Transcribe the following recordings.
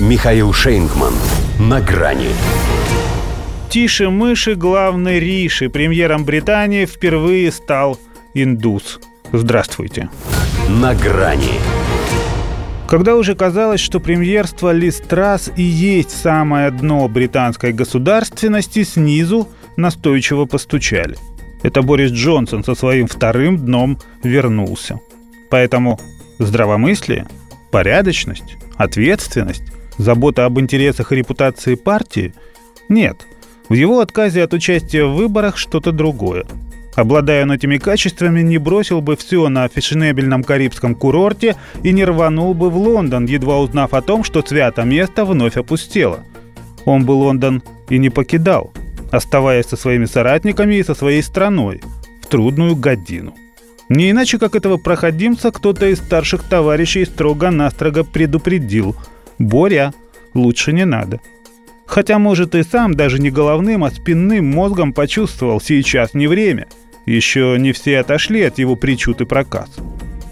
Михаил Шейнгман. На грани. Тише мыши главный Риши. Премьером Британии впервые стал индус. Здравствуйте. На грани. Когда уже казалось, что премьерство Листрас и есть самое дно британской государственности, снизу настойчиво постучали. Это Борис Джонсон со своим вторым дном вернулся. Поэтому здравомыслие, порядочность, ответственность Забота об интересах и репутации партии? Нет. В его отказе от участия в выборах что-то другое. Обладая он этими качествами, не бросил бы все на фешенебельном карибском курорте и не рванул бы в Лондон, едва узнав о том, что свято место вновь опустело. Он бы Лондон и не покидал, оставаясь со своими соратниками и со своей страной в трудную годину. Не иначе, как этого проходимца кто-то из старших товарищей строго-настрого предупредил – Боря, лучше не надо. Хотя, может, и сам даже не головным, а спинным мозгом почувствовал, сейчас не время. Еще не все отошли от его причуд и проказ.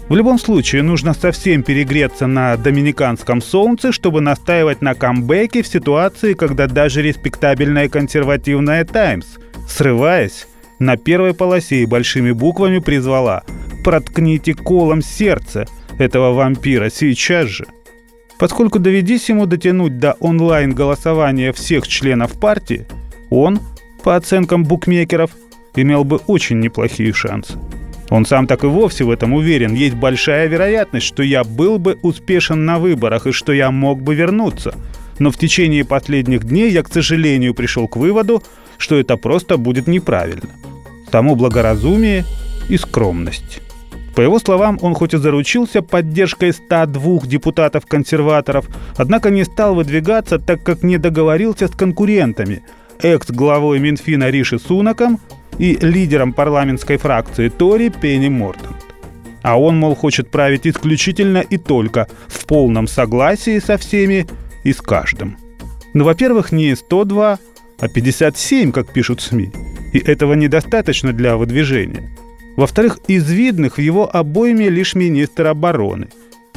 В любом случае, нужно совсем перегреться на доминиканском солнце, чтобы настаивать на камбэке в ситуации, когда даже респектабельная консервативная «Таймс», срываясь, на первой полосе и большими буквами призвала «Проткните колом сердце этого вампира сейчас же». Поскольку доведись ему дотянуть до онлайн-голосования всех членов партии, он, по оценкам букмекеров, имел бы очень неплохие шансы. Он сам так и вовсе в этом уверен. Есть большая вероятность, что я был бы успешен на выборах и что я мог бы вернуться. Но в течение последних дней я, к сожалению, пришел к выводу, что это просто будет неправильно. Тому благоразумие и скромность. По его словам, он хоть и заручился поддержкой 102 депутатов-консерваторов, однако не стал выдвигаться, так как не договорился с конкурентами – экс-главой Минфина Риши Сунаком и лидером парламентской фракции Тори Пенни Мортон. А он, мол, хочет править исключительно и только в полном согласии со всеми и с каждым. Ну, во-первых, не 102, а 57, как пишут СМИ. И этого недостаточно для выдвижения – во-вторых, из видных в его обойме лишь министр обороны.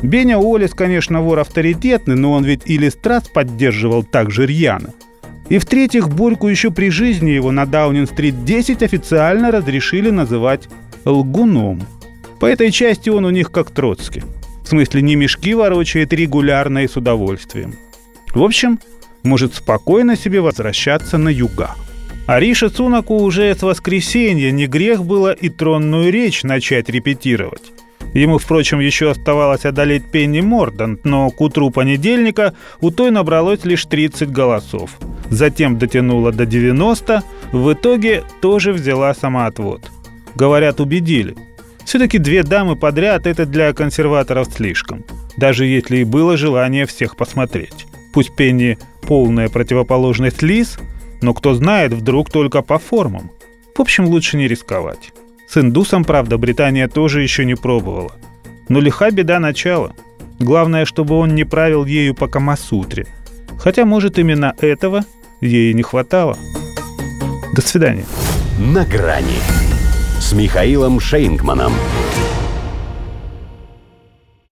Беня Уоллес, конечно, вор авторитетный, но он ведь и Листрас поддерживал так же рьяно. И в-третьих, Борьку еще при жизни его на Даунинг-стрит 10 официально разрешили называть лгуном. По этой части он у них как Троцкий. В смысле, не мешки ворочает регулярно и с удовольствием. В общем, может спокойно себе возвращаться на юга. Ариша Цунаку уже с воскресенья не грех было и тронную речь начать репетировать. Ему, впрочем, еще оставалось одолеть Пенни Мордант, но к утру понедельника у той набралось лишь 30 голосов. Затем дотянула до 90, в итоге тоже взяла самоотвод. Говорят, убедили. Все-таки две дамы подряд – это для консерваторов слишком. Даже если и было желание всех посмотреть. Пусть Пенни полная противоположность Лиз – но кто знает, вдруг только по формам. В общем, лучше не рисковать. С индусом, правда, Британия тоже еще не пробовала. Но лиха беда начала. Главное, чтобы он не правил ею по Камасутре. Хотя, может, именно этого ей не хватало. До свидания. На грани с Михаилом Шейнгманом.